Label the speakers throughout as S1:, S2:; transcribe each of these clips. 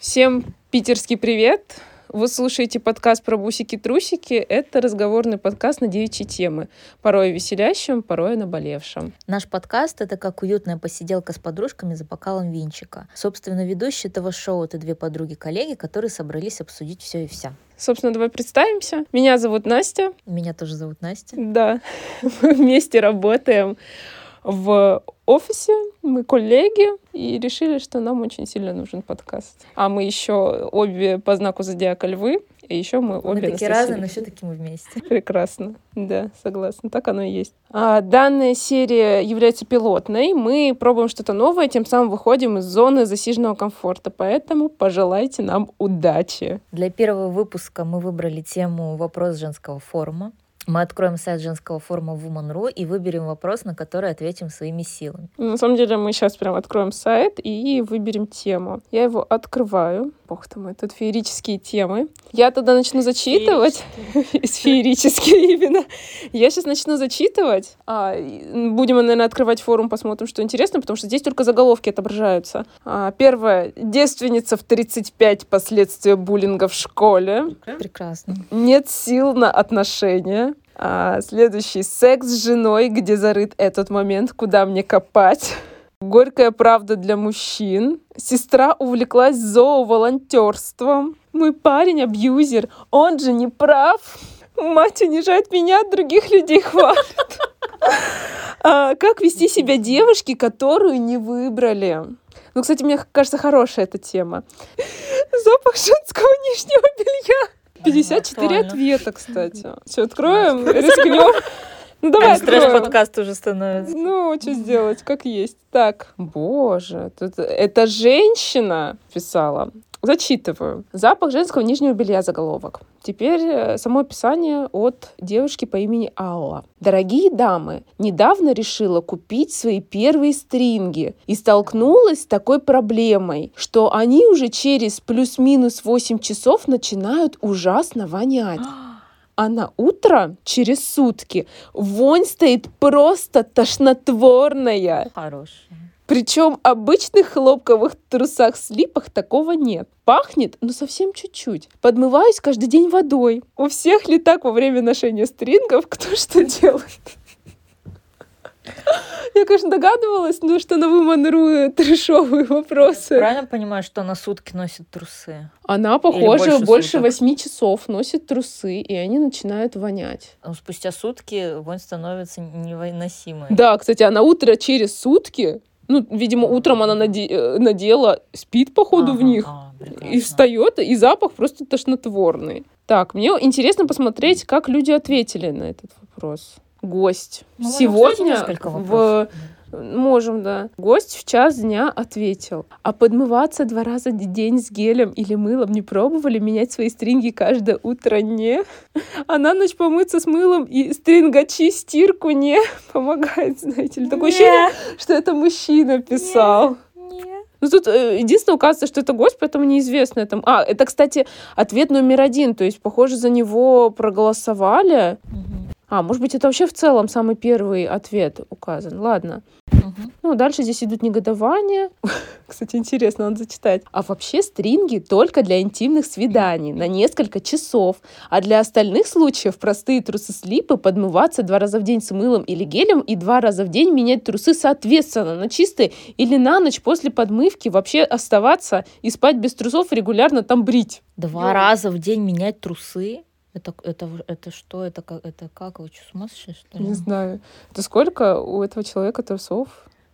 S1: Всем питерский привет! Вы слушаете подкаст про бусики-трусики. Это разговорный подкаст на девичьи темы. Порой веселящим, порой наболевшим.
S2: Наш подкаст — это как уютная посиделка с подружками за бокалом винчика. Собственно, ведущие этого шоу — это две подруги-коллеги, которые собрались обсудить все и вся.
S1: Собственно, давай представимся. Меня зовут Настя.
S2: Меня тоже зовут Настя.
S1: Да, мы вместе работаем в офисе, мы коллеги, и решили, что нам очень сильно нужен подкаст. А мы еще обе по знаку зодиака львы, и еще мы обе
S2: Мы такие разные, но все-таки мы вместе.
S1: Прекрасно, да, согласна, так оно и есть. А, данная серия является пилотной, мы пробуем что-то новое, тем самым выходим из зоны засиженного комфорта, поэтому пожелайте нам удачи.
S2: Для первого выпуска мы выбрали тему «Вопрос женского форума». Мы откроем сайт женского форума Woman.ru и выберем вопрос, на который ответим своими силами.
S1: На самом деле мы сейчас прям откроем сайт и выберем тему. Я его открываю. Бог ты мой, тут феерические темы. Я тогда начну зачитывать. Феерические именно. Я сейчас начну зачитывать. А, будем, наверное, открывать форум, посмотрим, что интересно, потому что здесь только заголовки отображаются. А, первое. Девственница в 35 последствия буллинга в школе.
S2: Прекрасно.
S1: Нет сил на отношения. А, следующий. Секс с женой, где зарыт этот момент, куда мне копать. Горькая правда для мужчин. Сестра увлеклась зооволонтерством. Мой парень абьюзер. Он же не прав. Мать унижает меня, других людей хвалит. А, как вести себя девушке, которую не выбрали? Ну, кстати, мне кажется, хорошая эта тема. Запах женского нижнего белья. 54 ответа, кстати. Все, откроем, рискнем. Ну давай откроем.
S2: подкаст уже становится.
S1: Ну, что сделать, как есть. Так, боже, тут эта женщина писала. Зачитываю. Запах женского нижнего белья заголовок. Теперь э, само описание от девушки по имени Алла. Дорогие дамы, недавно решила купить свои первые стринги и столкнулась с такой проблемой, что они уже через плюс-минус 8 часов начинают ужасно вонять. а на утро, через сутки, вонь стоит просто тошнотворная.
S2: Хорошая.
S1: Причем обычных хлопковых трусах-слипах такого нет. Пахнет, но совсем чуть-чуть. Подмываюсь каждый день водой. У всех ли так во время ношения стрингов кто что делает? Я, конечно, догадывалась, но что на Woman.ru трешовые вопросы.
S2: Правильно понимаю, что на сутки носит трусы?
S1: Она, похоже, больше восьми часов носит трусы, и они начинают вонять.
S2: Но спустя сутки вонь становится невыносимой.
S1: Да, кстати, а на утро через сутки ну, видимо, утром она наде- э, надела, спит, походу, ага, в них. А, и встает, и запах просто тошнотворный. Так, мне интересно посмотреть, как люди ответили на этот вопрос. Гость. Ну, Сегодня в Можем, да. Гость в час дня ответил. А подмываться два раза в день с гелем или мылом не пробовали менять свои стринги каждое утро? Не. А на ночь помыться с мылом и стрингачи стирку не помогает, знаете ли. Такое ощущение, что это мужчина писал. Ну, тут э, единственное указывается, что это гость, поэтому неизвестно. Это... А, это, кстати, ответ номер один. То есть, похоже, за него проголосовали. Угу. А, может быть, это вообще в целом самый первый ответ указан. Ладно. Угу. Ну, дальше здесь идут негодования. Кстати, интересно, он зачитать. А вообще стринги только для интимных свиданий на несколько часов. А для остальных случаев простые трусы-слипы подмываться два раза в день с мылом или гелем и два раза в день менять трусы соответственно на чистые или на ночь после подмывки вообще оставаться и спать без трусов регулярно там брить.
S2: Два Ё. раза в день менять трусы? Это, это, это что? Это как? Это как? Вы что, с ума сошли, что
S1: ли? Не знаю. Это сколько у этого человека трусов?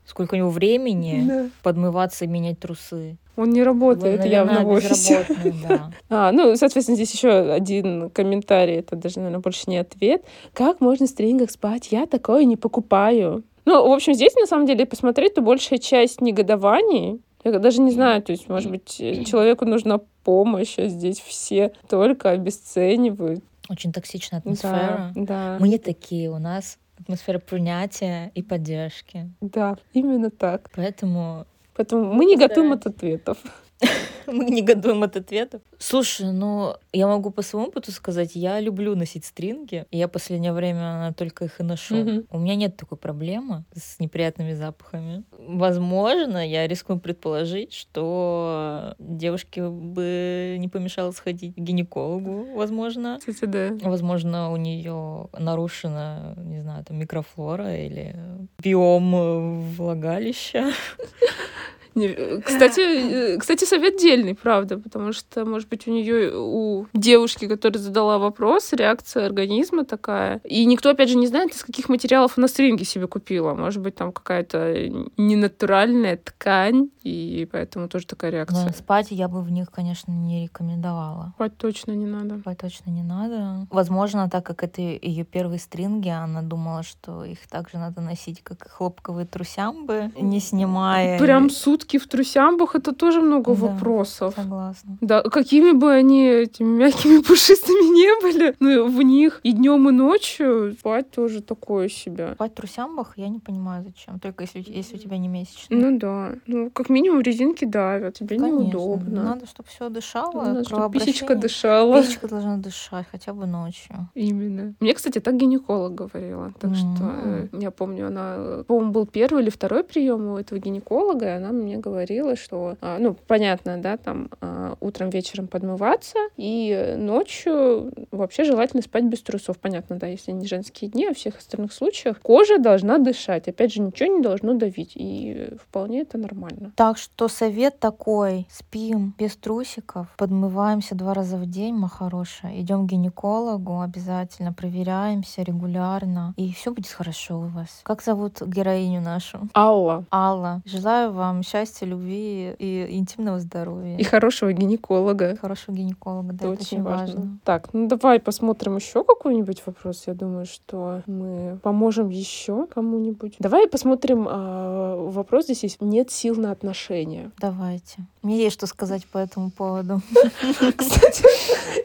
S2: Сколько у него времени да. подмываться и менять трусы?
S1: Он не работает Он, наверное, явно в офисе.
S2: Да.
S1: А, ну, соответственно, здесь еще один комментарий, это даже, наверное, больше не ответ. Как можно в стрингах спать? Я такое не покупаю. Ну, в общем, здесь, на самом деле, посмотреть, то большая часть негодований, я даже не знаю, то есть, может быть, человеку нужна помощь, а здесь все только обесценивают.
S2: Очень токсичная атмосфера.
S1: Да, да.
S2: Мы не такие, у нас атмосфера принятия и поддержки.
S1: Да, именно так.
S2: Поэтому...
S1: Поэтому мы не готовим от ответов.
S2: Мы негодуем от ответов. Слушай, ну, я могу по своему опыту сказать, я люблю носить стринги. Я последнее время только их и ношу.
S1: Мгм.
S2: У меня нет такой проблемы с неприятными запахами. Возможно, я рискну предположить, что девушке бы не помешало сходить к гинекологу, возможно.
S1: Кстати, да.
S2: Возможно, у нее нарушена, не знаю, там микрофлора или биом влагалища.
S1: Э, Кстати, э, кстати, совет дельный, правда, потому что, может быть, у нее, у девушки, которая задала вопрос, реакция организма такая. И никто, опять же, не знает, из каких материалов она стринги себе купила. Может быть, там какая-то ненатуральная ткань, и поэтому тоже такая
S2: Но
S1: реакция.
S2: спать я бы в них, конечно, не рекомендовала.
S1: Спать точно не надо.
S2: Спать точно не надо. Возможно, так как это ее первые стринги, она думала, что их также надо носить, как хлопковые трусямбы, не снимая.
S1: Прям сутки в трусямбах это тоже много
S2: Да.
S1: вопросов.
S2: Согласна.
S1: Да, какими бы они этими мягкими пушистыми не были, ну, в них и днем, и ночью спать тоже такое себе.
S2: Спать в трусямбах я не понимаю, зачем. Только если, если у тебя не месячные.
S1: Ну да, ну как минимум резинки давят, тебе
S2: Конечно.
S1: неудобно.
S2: Надо, чтобы все дышало.
S1: Надо, чтобы писечка дышала.
S2: Писечка должна дышать хотя бы ночью.
S1: Именно. Мне, кстати, так гинеколог говорила. Так что э, я помню, она, по-моему, был первый или второй прием у этого гинеколога, и она мне говорила, что, а, ну, понятно, да, там а, утром, вечером подмываться, и ночью вообще желательно спать без трусов. Понятно, да, если не женские дни, а в всех остальных случаях кожа должна дышать. Опять же, ничего не должно давить, и вполне это нормально.
S2: Так что совет такой. Спим без трусиков, подмываемся два раза в день, моя хорошая. Идем к гинекологу обязательно, проверяемся регулярно. И все будет хорошо у вас. Как зовут героиню нашу?
S1: Алла.
S2: Алла. Желаю вам счастья, любви и интимного здоровья.
S1: И хорошего гинеколога.
S2: Хорошего гинеколога, да,
S1: Это
S2: это
S1: очень важно. Так, ну давай посмотрим еще какой-нибудь вопрос. Я думаю, что мы поможем еще кому-нибудь. Давай посмотрим а, вопрос. Здесь есть нет сил на отношения.
S2: Давайте. Мне есть что сказать по этому поводу.
S1: Кстати,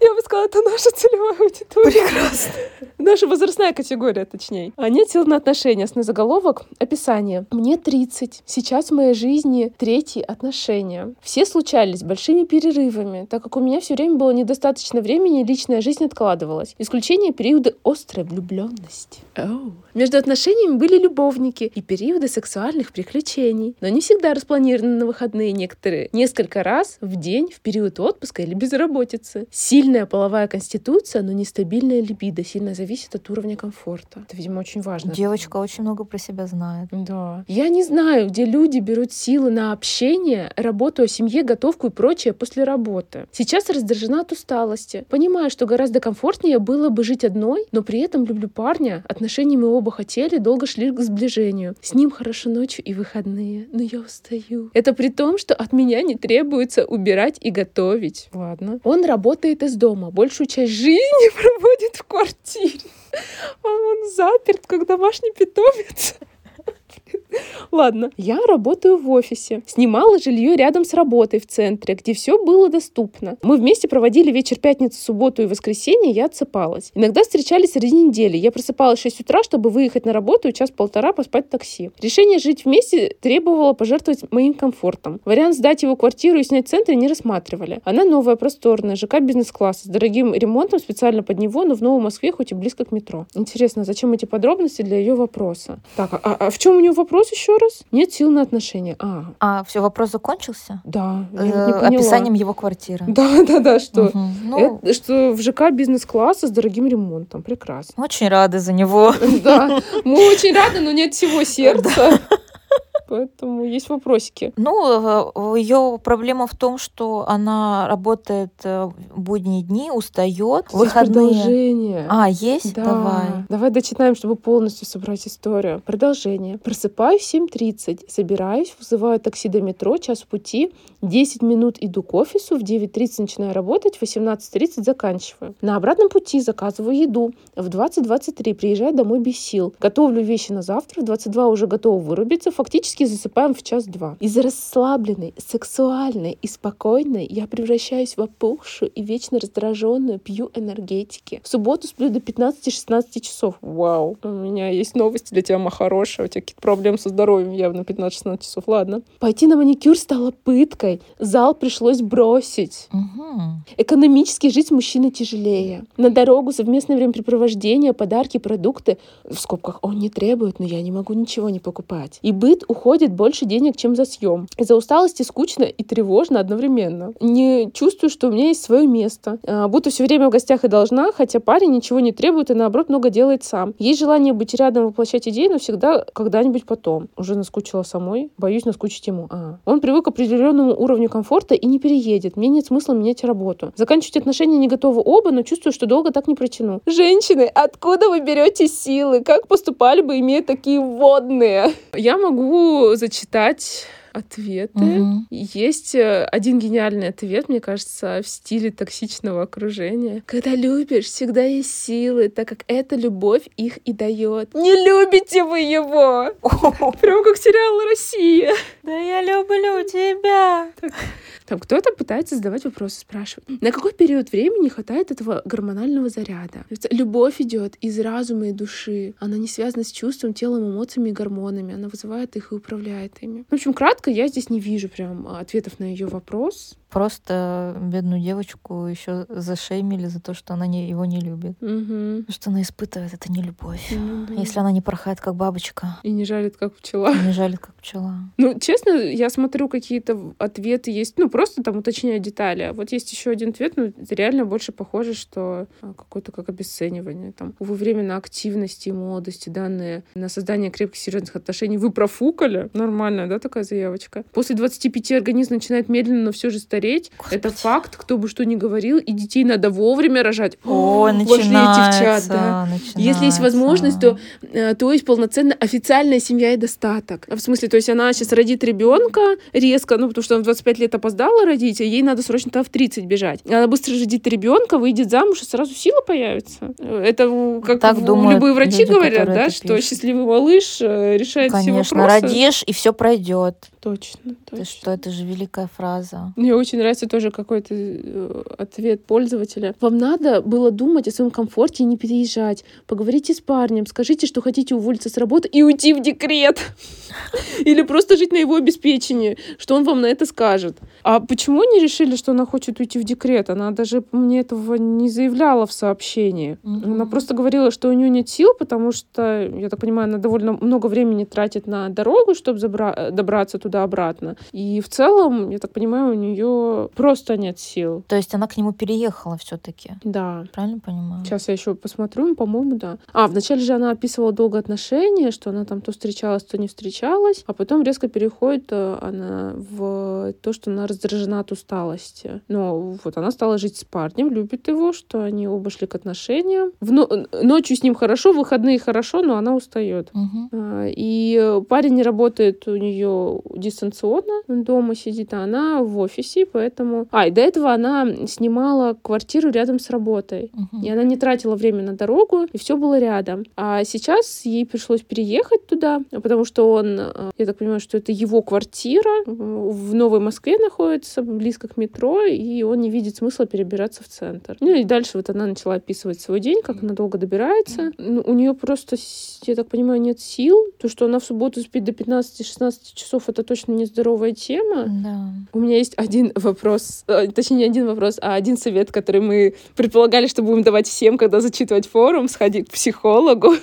S1: я бы сказала, это наша целевая аудитория.
S2: Прекрасно.
S1: Наша возрастная категория, точнее. А нет сил на отношения. Основной заголовок. Описание. Мне 30. Сейчас в моей жизни третьи отношения. Все случались с большими перерывами, так как у меня все время было недостаточно времени, и личная жизнь откладывалась. Исключение периода острой влюбленности. Оу. Между отношениями были любовники и периоды сексуальных приключений, но не всегда распланированы на выходные некоторые. Несколько раз в день в период отпуска или безработицы. Сильная половая конституция, но нестабильная либидо сильно зависит от уровня комфорта. Это, видимо, очень важно.
S2: Девочка очень много про себя знает.
S1: Да. Я не знаю, где люди берут силы на общение, работу о семье, готовку и прочее после работы. Сейчас раздражена от усталости. Понимаю, что гораздо комфортнее было бы жить одной, но при этом люблю парня. Отношения мы оба хотели, долго шли к сближению. С ним хорошо ночью и выходные, но я устаю. Это при том, что от меня не требуется убирать и готовить. Ладно. Он работает из дома, большую часть жизни проводит в квартире. А он заперт, как домашний питомец. Ладно, я работаю в офисе. Снимала жилье рядом с работой в центре, где все было доступно. Мы вместе проводили вечер пятницы, субботу и воскресенье, я отсыпалась. Иногда встречались среди недели. Я просыпалась в 6 утра, чтобы выехать на работу и час-полтора поспать в такси. Решение жить вместе требовало пожертвовать моим комфортом. Вариант сдать его квартиру и снять в центре не рассматривали. Она новая, просторная, ЖК бизнес-класса, с дорогим ремонтом специально под него, но в Новой Москве, хоть и близко к метро. Интересно, зачем эти подробности для ее вопроса? Так, а, а в чем у нее вопрос еще раз? Нет сил на отношения. А,
S2: А, все, вопрос закончился?
S1: да, я
S2: Э,
S1: не поняла.
S2: Описанием его квартиры.
S1: Да, да, да, что,
S2: Мгм. Ну,
S1: это- что в ЖК бизнес-класса с дорогим ремонтом. Прекрасно.
S2: очень рады за него.
S1: Да, мы очень рады, но нет всего сердца. Поэтому есть вопросики.
S2: Ну, ее проблема в том, что она работает э, в будние дни, устает,
S1: Есть
S2: выходные.
S1: Продолжение.
S2: А, есть?
S1: Да.
S2: Давай.
S1: Давай дочитаем, чтобы полностью собрать историю. Продолжение. Просыпаюсь в 7.30, собираюсь, вызываю такси до метро, час пути, 10 минут иду к офису, в 9.30 начинаю работать, в 18.30 заканчиваю. На обратном пути заказываю еду. В 20.23 приезжаю домой без сил. Готовлю вещи на завтра, в 22 уже готова вырубиться, фактически практически засыпаем в час-два. Из расслабленной, сексуальной и спокойной я превращаюсь в опухшую и вечно раздраженную, пью энергетики. В субботу сплю до 15-16 часов. Вау. У меня есть новости для тебя, Махароша. У тебя какие-то проблемы со здоровьем явно 15-16 часов. Ладно. Пойти на маникюр стало пыткой. Зал пришлось бросить.
S2: Угу.
S1: Экономически жить с мужчиной тяжелее. На дорогу, совместное времяпрепровождение, подарки, продукты. В скобках он не требует, но я не могу ничего не покупать. И быт уходит больше денег, чем за съем. Из-за усталости скучно и тревожно одновременно. Не чувствую, что у меня есть свое место. А, будто все время в гостях и должна, хотя парень ничего не требует и наоборот много делает сам. Есть желание быть рядом, воплощать идеи, но всегда когда-нибудь потом. Уже наскучила самой, боюсь наскучить ему. А. Он привык к определенному уровню комфорта и не переедет. Мне нет смысла менять работу. Заканчивать отношения не готовы оба, но чувствую, что долго так не протяну. Женщины, откуда вы берете силы? Как поступали бы, имея такие водные? Я могу зачитать ответы.
S2: Мгм.
S1: Есть э, один гениальный ответ, мне кажется, в стиле токсичного окружения. Когда любишь, всегда есть силы, так как эта любовь их и дает. Не любите вы его! Прям как сериал «Россия».
S2: Да я люблю тебя.
S1: Там кто-то пытается задавать вопросы, спрашивать. На какой период времени хватает этого гормонального заряда? Любовь идет из разума и души. Она не связана с чувством, телом, эмоциями и гормонами. Она вызывает их и управляет ими. В общем, кратко, я здесь не вижу прям ответов на ее вопрос.
S2: Просто бедную девочку еще зашеймили за то, что она не, его не любит.
S1: Мгм.
S2: Что она испытывает, это не любовь.
S1: Ну да.
S2: Если она не порхает, как бабочка,
S1: И не жалит, как пчела.
S2: и не жалит, как пчела.
S1: Ну, честно, я смотрю, какие-то ответы есть, ну, просто там уточняю детали. А вот есть еще один ответ, ну, это реально больше похоже, что а, какое-то как обесценивание. Там, во время на активности и молодости, данные на создание крепких серьезных отношений вы профукали. Нормальная, да, такая заявочка? После 25 организм начинает медленно, но все же стареть. Это
S2: Господи.
S1: факт, кто бы что ни говорил, и детей надо вовремя рожать.
S2: Ой,
S1: Вошли эти в чат,
S2: начинается,
S1: да. Если есть возможность, то, э, то есть полноценная официальная семья и достаток. В смысле, то есть она сейчас родит ребенка резко, ну, потому что она в 25 лет опоздала родить, а ей надо срочно там в 30 бежать. Она быстро родит ребенка, выйдет замуж, и сразу сила появится. Это как
S2: Так
S1: в-
S2: думают
S1: любые врачи
S2: люди,
S1: говорят, да,
S2: это
S1: что
S2: пишут.
S1: счастливый малыш э, решает все
S2: Конечно,
S1: вопросы.
S2: родишь, и все пройдет.
S1: Точно,
S2: Ты
S1: точно.
S2: что, это же великая фраза.
S1: Мне очень нравится тоже какой-то э, ответ пользователя. Вам надо было думать о своем комфорте и не переезжать. Поговорите с парнем, скажите, что хотите уволиться с работы и уйти в декрет. Или просто жить на его обеспечении, что он вам на это скажет. А почему они решили, что она хочет уйти в декрет? Она даже мне этого не заявляла в сообщении.
S2: Мгм.
S1: Она просто говорила, что у нее нет сил, потому что, я так понимаю, она довольно много времени тратит на дорогу, чтобы добраться туда-обратно. И в целом, я так понимаю, у нее просто нет сил.
S2: То есть она к нему переехала все-таки.
S1: Да.
S2: Правильно понимаю?
S1: Сейчас я еще посмотрю, по-моему, да. А, вначале же она описывала долго отношения, что она там то встречалась, то не встречалась, а потом резко переходит э, она в то, что она раздражена от усталости. Но вот она стала жить с парнем, любит его, что они оба шли к отношениям. В но- Ночью с ним хорошо, в выходные хорошо, но она устает. А, И парень не работает у нее дистанционно, он дома сидит, а она в офисе, поэтому... А, и до этого она снимала квартиру рядом с работой.
S2: Мгм.
S1: И она не тратила время на дорогу, и все было рядом. А сейчас ей пришлось переехать туда, потому что он, э, я так понимаю, что это его квартира э, в Новой Москве находится, близко к метро, и он не видит смысла перебираться в центр. Ну и дальше вот она начала описывать свой день, как она долго добирается. Ну, у нее просто, я так понимаю, нет сил. То, что она в субботу спит до 15-16 часов, это точно нездоровая тема.
S2: Да.
S1: У меня есть один вопрос, э, точнее не один вопрос, а один совет, который мы предполагали, что будем давать всем, когда зачитывать форум, сходи к психологу.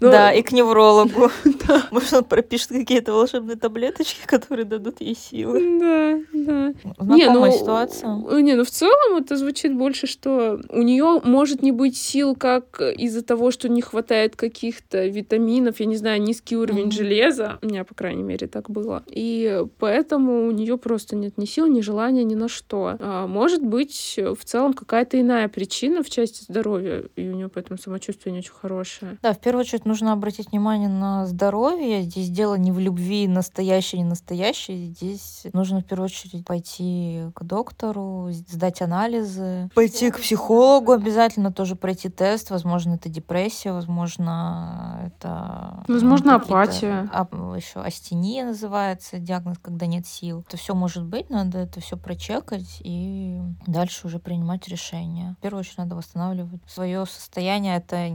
S1: Но-
S2: Да, и к неврологу. Может, он пропишет какие-то волшебные таблеточки, которые дадут ей силы.
S1: Да, да.
S2: Знакомая
S1: ну,
S2: ситуация.
S1: э, Не, ну в целом это звучит больше, что у нее может не быть сил как из-за того, что не хватает каких-то витаминов, я не знаю, низкий уровень
S2: Мгм.
S1: железа. У меня, по крайней мере, так было. И поэтому у нее просто нет ни сил, ни желания, ни на что. А может быть, в целом какая-то иная причина в части здоровья, и у нее поэтому самочувствие не очень хорошее.
S2: Да, в первую очередь нужно обратить внимание на здоровье. Здесь дело не в любви, настоящее, не настоящее. Здесь нужно в первую очередь пойти к доктору, сдать анализы, пойти к психологу обязательно, тоже пройти тест. Возможно, это депрессия, возможно, это...
S1: Возможно, апатия.
S2: А, еще астения называется, диагноз, когда нет сил. Это все может быть, надо это все прочекать и дальше уже принимать решение. В первую очередь надо восстанавливать свое состояние. Это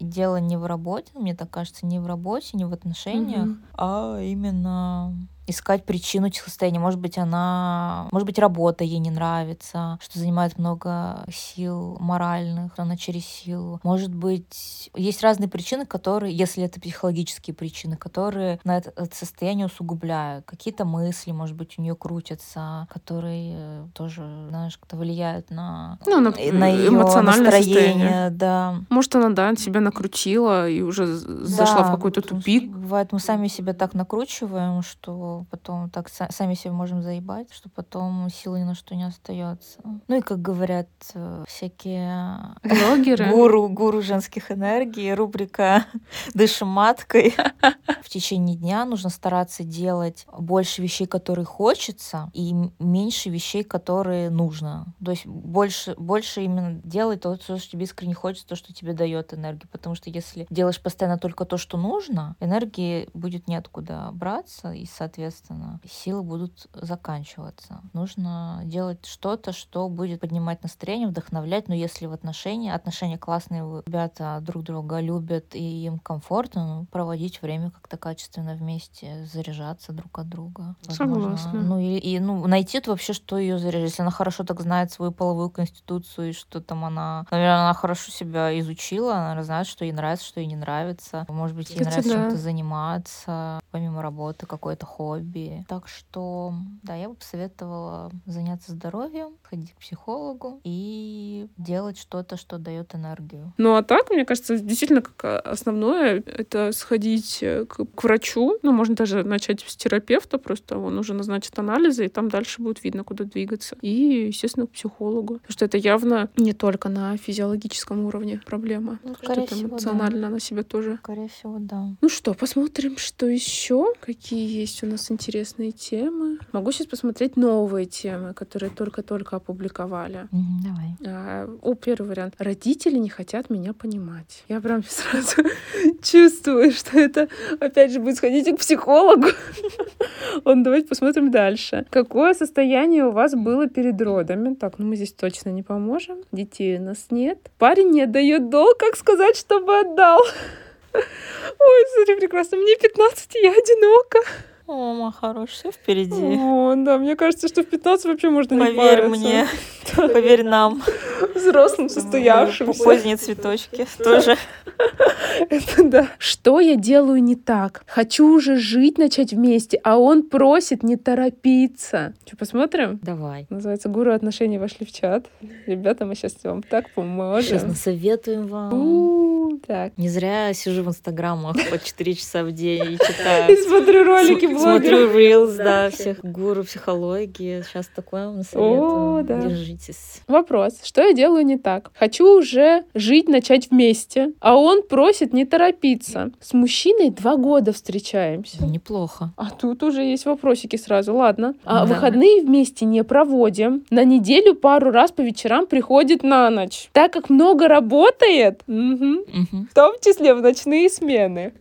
S2: дело не в работе, мне так кажется, не в работе, не в отношениях, угу. а именно искать причину этих состояний. Может быть, она, может быть, работа ей не нравится, что занимает много сил моральных, она через силу. Может быть, есть разные причины, которые, если это психологические причины, которые на это, это состояние усугубляют. Какие-то мысли, может быть, у нее крутятся, которые тоже, знаешь, как-то влияют на,
S1: ну, на, на ее настроение. Состояние.
S2: Да.
S1: Может, она, да, себя накрутила и уже да, зашла в какой-то тупик.
S2: Бывает, мы сами себя так накручиваем, что потом так сами себе можем заебать, что потом силы ни на что не остается. Ну и как говорят э, всякие
S1: блогеры,
S2: гуру, гуру женских энергий, рубрика «Дышим маткой». В течение дня нужно стараться делать больше вещей, которые хочется, и меньше вещей, которые нужно. То есть больше, больше именно делать то, что тебе искренне хочется, то, что тебе дает энергию. Потому что если делаешь постоянно только то, что нужно, энергии будет неоткуда браться, и, соответственно, соответственно, силы будут заканчиваться. Нужно делать что-то, что будет поднимать настроение, вдохновлять. Но если в отношении, отношения классные, ребята друг друга любят и им комфортно, ну, проводить время как-то качественно вместе, заряжаться друг от друга.
S1: Возможно. Согласна.
S2: Ну и, и ну, найти вообще, что ее заряжает. Если она хорошо так знает свою половую конституцию, и что там она, наверное, она хорошо себя изучила, она знает, что ей нравится, что ей не нравится. Может быть, ей Кстати, нравится да. чем-то заниматься, помимо работы, какой-то хобби хобби. Так что, да, я бы посоветовала заняться здоровьем, ходить к психологу и делать что-то, что дает энергию.
S1: Ну а так, мне кажется, действительно, как основное, это сходить э, к, к врачу. Ну, можно даже начать с терапевта, просто он уже назначит анализы, и там дальше будет видно, куда двигаться. И, естественно, к психологу. Потому что это явно не только на физиологическом уровне проблема.
S2: Ну, скорее
S1: что
S2: всего,
S1: эмоционально
S2: да.
S1: она себя тоже.
S2: Скорее всего, да.
S1: Ну что, посмотрим, что еще, какие есть у нас нас интересные темы. Могу сейчас посмотреть новые темы, которые только-только опубликовали.
S2: Давай.
S1: А, о, первый вариант. Родители не хотят меня понимать. Я прям сразу чувствую, что это, опять же, будет сходить к психологу. Он, давайте посмотрим дальше. Какое состояние у вас было перед родами? Так, ну мы здесь точно не поможем. Детей у нас нет. Парень не отдает долг, как сказать, чтобы отдал? Ой, смотри, прекрасно. Мне 15, я одинока.
S2: О, мой хороший, все впереди.
S1: О, да, мне кажется, что в 15 вообще можно
S2: Поверь
S1: не париться.
S2: мне, поверь нам.
S1: Взрослым, состоявшимся.
S2: Поздние цветочки тоже.
S1: Это да. Что я делаю не так? Хочу уже жить, начать вместе, а он просит не торопиться. Что, посмотрим?
S2: Давай.
S1: Называется «Гуру отношений» вошли в чат. Ребята, мы сейчас вам так поможем.
S2: Сейчас насоветуем вам.
S1: Так.
S2: Не зря я сижу в инстаграмах по 4 часа в день и читаю.
S1: И смотрю ролики
S2: Смотрю Reels, да, всех гуру психологии. Сейчас такое вам насоветую.
S1: О, да.
S2: Держитесь.
S1: Вопрос. Что я делаю не так? Хочу уже жить, начать вместе, а он просит не торопиться. С мужчиной два года встречаемся.
S2: Неплохо.
S1: А тут уже есть вопросики сразу. Ладно. А выходные вместе не проводим. На неделю пару раз по вечерам приходит на ночь. Так как много работает, угу. В том числе в ночные смены.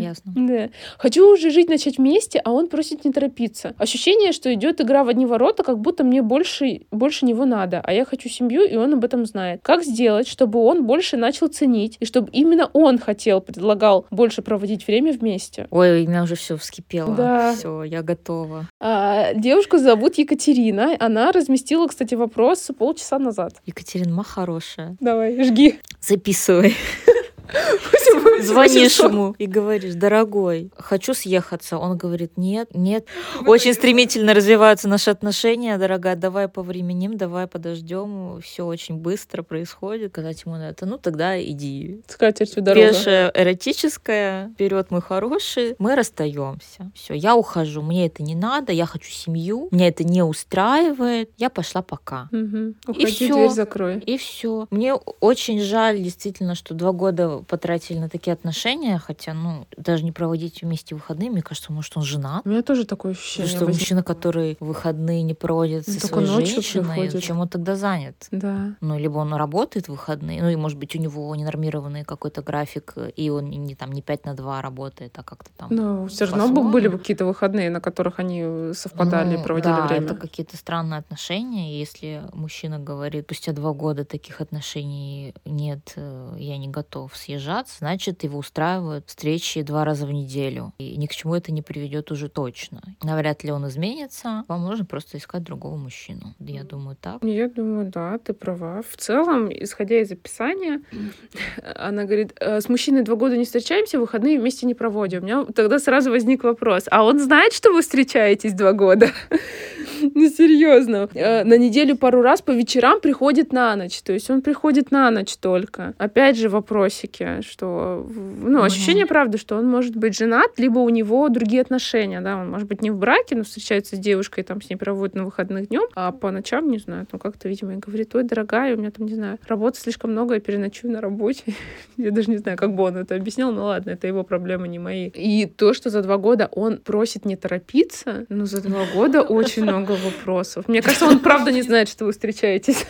S2: Ясно.
S1: Да. Хочу уже жить, начать вместе, а он просит не торопиться. Ощущение, что идет игра в одни ворота, как будто мне больше, больше него надо, а я хочу семью, и он об этом знает. Как сделать, чтобы он больше начал ценить, и чтобы именно он хотел, предлагал больше проводить время вместе?
S2: Ой, у меня уже все вскипело.
S1: Да.
S2: Все, я готова.
S1: А, девушку зовут Екатерина. Она разместила, кстати, вопрос полчаса назад.
S2: Екатерина, ма хорошая.
S1: Давай, жги.
S2: Записывай. 为不 Звонишь ему и говоришь, дорогой, хочу съехаться. Он говорит, нет, нет. Очень стремительно развиваются наши отношения, дорогая, давай повременим, давай подождем. Все очень быстро происходит. Сказать ему на это, ну тогда иди.
S1: Скатертью дорога.
S2: Пешая эротическая, вперед, мой хороший, мы расстаемся. Все, я ухожу, мне это не надо, я хочу семью, меня это не устраивает, я пошла пока.
S1: Угу.
S2: Уходи, и все.
S1: дверь закрой.
S2: И все. Мне очень жаль, действительно, что два года потратили на такие отношения, хотя, ну, даже не проводить вместе выходные, мне кажется, может, он женат.
S1: У меня тоже такое ощущение.
S2: Что возник... мужчина, который выходные не проводит со своей женщиной, приходит. чем он тогда занят?
S1: Да.
S2: Ну, либо он работает в выходные, ну, и, может быть, у него ненормированный какой-то график, и он не там не 5 на 2 работает, а как-то там.
S1: Ну, все равно были бы какие-то выходные, на которых они совпадали, ну, проводили
S2: да,
S1: время.
S2: это какие-то странные отношения. Если мужчина говорит, спустя два года таких отношений нет, э, я не готов съезжаться, значит, его устраивают встречи два раза в неделю. И ни к чему это не приведет уже точно. Навряд ли он изменится. Вам нужно просто искать другого мужчину. Я думаю, так.
S1: Я думаю, да, ты права. В целом, исходя из описания, она говорит, «Э, с мужчиной два года не встречаемся, выходные вместе не проводим. У меня тогда сразу возник вопрос, а он знает, что вы встречаетесь два года? Ну, серьезно. Э, на неделю пару раз по вечерам приходит на ночь. То есть он приходит на ночь только. Опять же вопросики, что... Ну, ощущение, правда, что он может быть женат, либо у него другие отношения, да. Он может быть не в браке, но встречается с девушкой, там с ней проводит на выходных днем, а по ночам, не знаю, ну как-то, видимо, говорит, ой, дорогая, у меня там, не знаю, работы слишком много, я переночую на работе. я даже не знаю, как бы он это объяснял, но ладно, это его проблемы, не мои. И то, что за два года он просит не торопиться, ну, за два года очень много вопросов. Мне кажется, он правда не знает, что вы встречаетесь.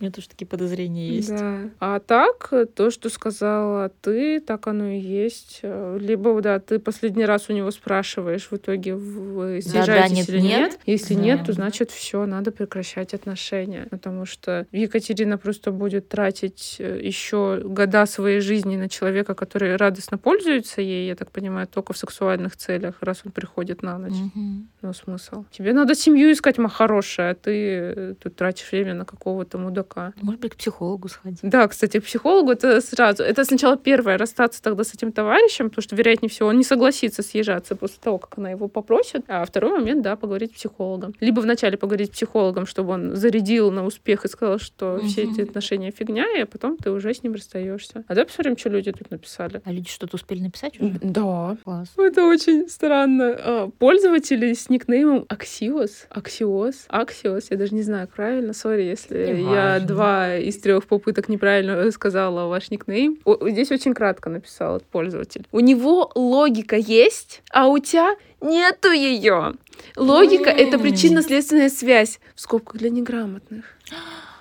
S2: У меня тоже такие подозрения есть.
S1: Да. А так, то, что сказала ты, так оно и есть. Либо, да, ты последний раз у него спрашиваешь, в итоге вы съезжаетесь да, да, нет, или нет. нет. Если да. нет, то значит все, надо прекращать отношения. Потому что Екатерина просто будет тратить э, еще года своей жизни на человека, который радостно пользуется ей, я так понимаю, только в сексуальных целях, раз он приходит на ночь. Угу. Ну, смысл. Тебе надо семью искать, ма хорошая, а ты э, тут тратишь время на какого-то мудака пока.
S2: Может быть, к психологу сходить.
S1: Да, кстати, к психологу это сразу. Это сначала первое, расстаться тогда с этим товарищем, потому что, вероятнее всего, он не согласится съезжаться после того, как она его попросит. А второй момент, да, поговорить с психологом. Либо вначале поговорить с психологом, чтобы он зарядил на успех и сказал, что угу. все эти отношения фигня, и потом ты уже с ним расстаешься. А давай посмотрим, что люди тут написали.
S2: А люди что-то успели написать уже?
S1: Да.
S2: Класс.
S1: Это очень странно. А, пользователи с никнеймом Axios, Axios, Axios, я даже не знаю, правильно, сори, если не два из трех попыток неправильно сказала ваш никнейм. О, здесь очень кратко написал этот пользователь. У него логика есть, а у тебя нету ее. Логика — это причинно-следственная связь. В скобках для неграмотных.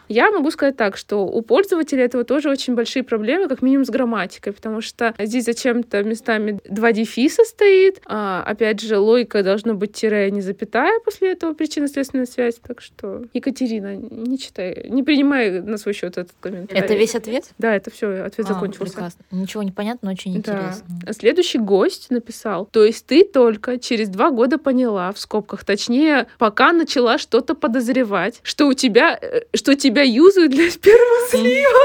S1: Я могу сказать так, что у пользователя этого тоже очень большие проблемы, как минимум с грамматикой, потому что здесь зачем-то местами два дефиса стоит, а, опять же, логика должна быть тире, а не запятая после этого причинно-следственная связь, так что, Екатерина, не читай, не принимай на свой счет этот комментарий.
S2: Это весь ответ?
S1: Да, это все, ответ а, закончился.
S2: Прекрасно. Ничего не понятно, но очень да. интересно.
S1: Следующий гость написал, то есть ты только через два года поняла, в скобках, точнее, пока начала что-то подозревать, что у тебя, э, что тебя тебя юзают для спермослива.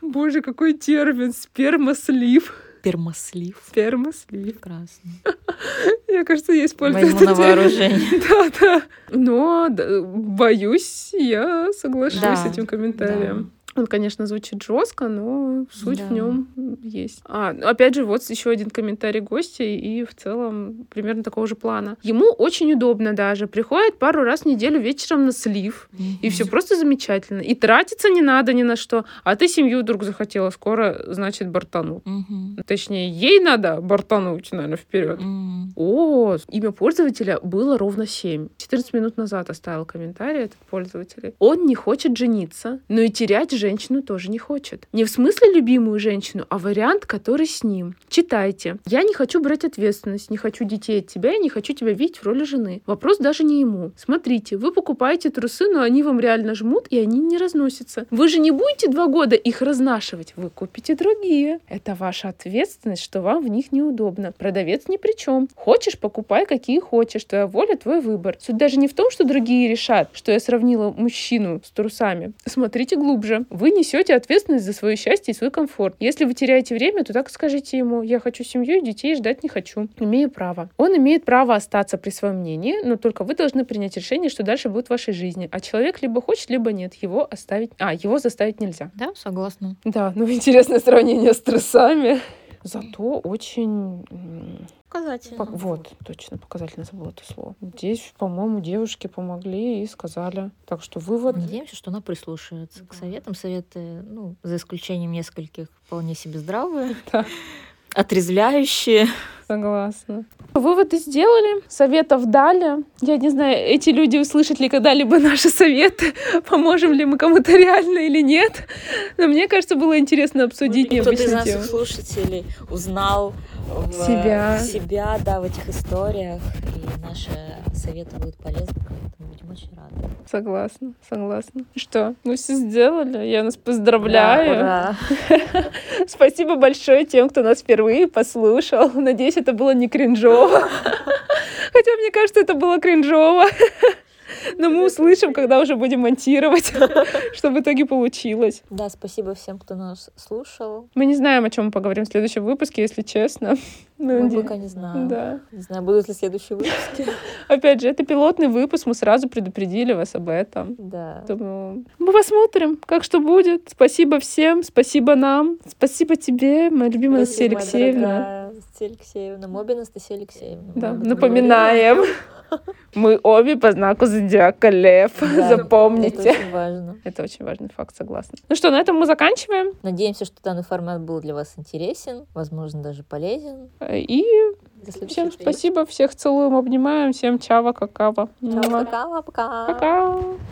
S1: Боже, какой термин, спермослив.
S2: Спермослив.
S1: Спермослив.
S2: Прекрасно.
S1: Мне кажется, я использую
S2: Возьму на вооружение.
S1: Да, да. Но боюсь, я соглашусь с этим комментарием. Он, конечно, звучит жестко, но суть да. в нем есть. А, ну, опять же, вот еще один комментарий гостя, и в целом примерно такого же плана. Ему очень удобно даже. Приходит пару раз в неделю вечером на слив, и все просто замечательно. И тратиться не надо ни на что. А ты семью вдруг захотела скоро, значит, бортануть. Mm-hmm. Точнее, ей надо бортануть, наверное, вперед. О, имя пользователя было ровно 7. 14 минут назад оставил комментарий этот пользователь. Он не хочет жениться, но и терять женщину тоже не хочет. Не в смысле любимую женщину, а вариант, который с ним. Читайте. Я не хочу брать ответственность, не хочу детей от тебя, я не хочу тебя видеть в роли жены. Вопрос даже не ему. Смотрите, вы покупаете трусы, но они вам реально жмут, и они не разносятся. Вы же не будете два года их разнашивать, вы купите другие. Это ваша ответственность, что вам в них неудобно. Продавец ни при чем. Хочешь, покупай, какие хочешь. Твоя воля, твой выбор. Суть даже не в том, что другие решат, что я сравнила мужчину с трусами. Смотрите глубже. Вы несете ответственность за свое счастье и свой комфорт. Если вы теряете время, то так скажите ему, я хочу семью и детей, ждать не хочу. Имею право. Он имеет право остаться при своем мнении, но только вы должны принять решение, что дальше будет в вашей жизни. А человек либо хочет, либо нет. Его оставить... А, его заставить нельзя.
S2: Да, согласна.
S1: Да, ну интересное сравнение с трусами. Зато очень
S2: Показательно.
S1: По- Вот, точно, показательно забыла это слово. Здесь, по-моему, девушки помогли и сказали. Так что вывод.
S2: Надеемся, что она прислушивается к советам. Советы, ну, за исключением нескольких, вполне себе здравые,
S1: Да.
S2: отрезвляющие.
S1: Согласна. Выводы сделали, советов дали. Я не знаю, эти люди услышат ли когда-либо наши советы, поможем ли мы кому-то реально или нет. Но мне кажется, было интересно обсудить
S2: Кто-то из наших слушателей узнал в-
S1: Себя.
S2: себя, да, в этих историях, и наши советы будут полезны, поэтому будем очень рады.
S1: Согласна, согласна. Что, мы все сделали. Я нас поздравляю.
S2: Да, ура.
S1: Спасибо большое тем, кто нас впервые послушал. Надеюсь, это было не кринжово. Хотя, мне кажется, это было кринжово. Но мы услышим, когда уже будем монтировать, что в итоге получилось.
S2: Да, спасибо всем, кто нас слушал.
S1: Мы не знаем, о чем мы поговорим в следующем выпуске, если честно. Мы
S2: Мы пока не знаем.
S1: Да.
S2: Не знаю, будут ли следующие выпуски.
S1: Опять же, это пилотный выпуск, мы сразу предупредили вас об этом.
S2: Да.
S1: Думаю, мы посмотрим, как что будет. Спасибо всем, спасибо нам, спасибо тебе, моя любимая
S2: моя
S1: Алексеевна.
S2: дорогая Анастасия Алексеевна. Моби Анастасия Алексеевна.
S1: Да, напоминаем. Мы обе по знаку зодиака Лев.
S2: Да,
S1: Запомните.
S2: Это очень важно.
S1: Это очень важный факт, согласна. Ну что, на этом мы заканчиваем.
S2: Надеемся, что данный формат был для вас интересен, возможно, даже полезен.
S1: И всем
S2: встречи.
S1: спасибо, всех целуем, обнимаем, всем чава, какао.
S2: Чао, пока, пока.
S1: Пока.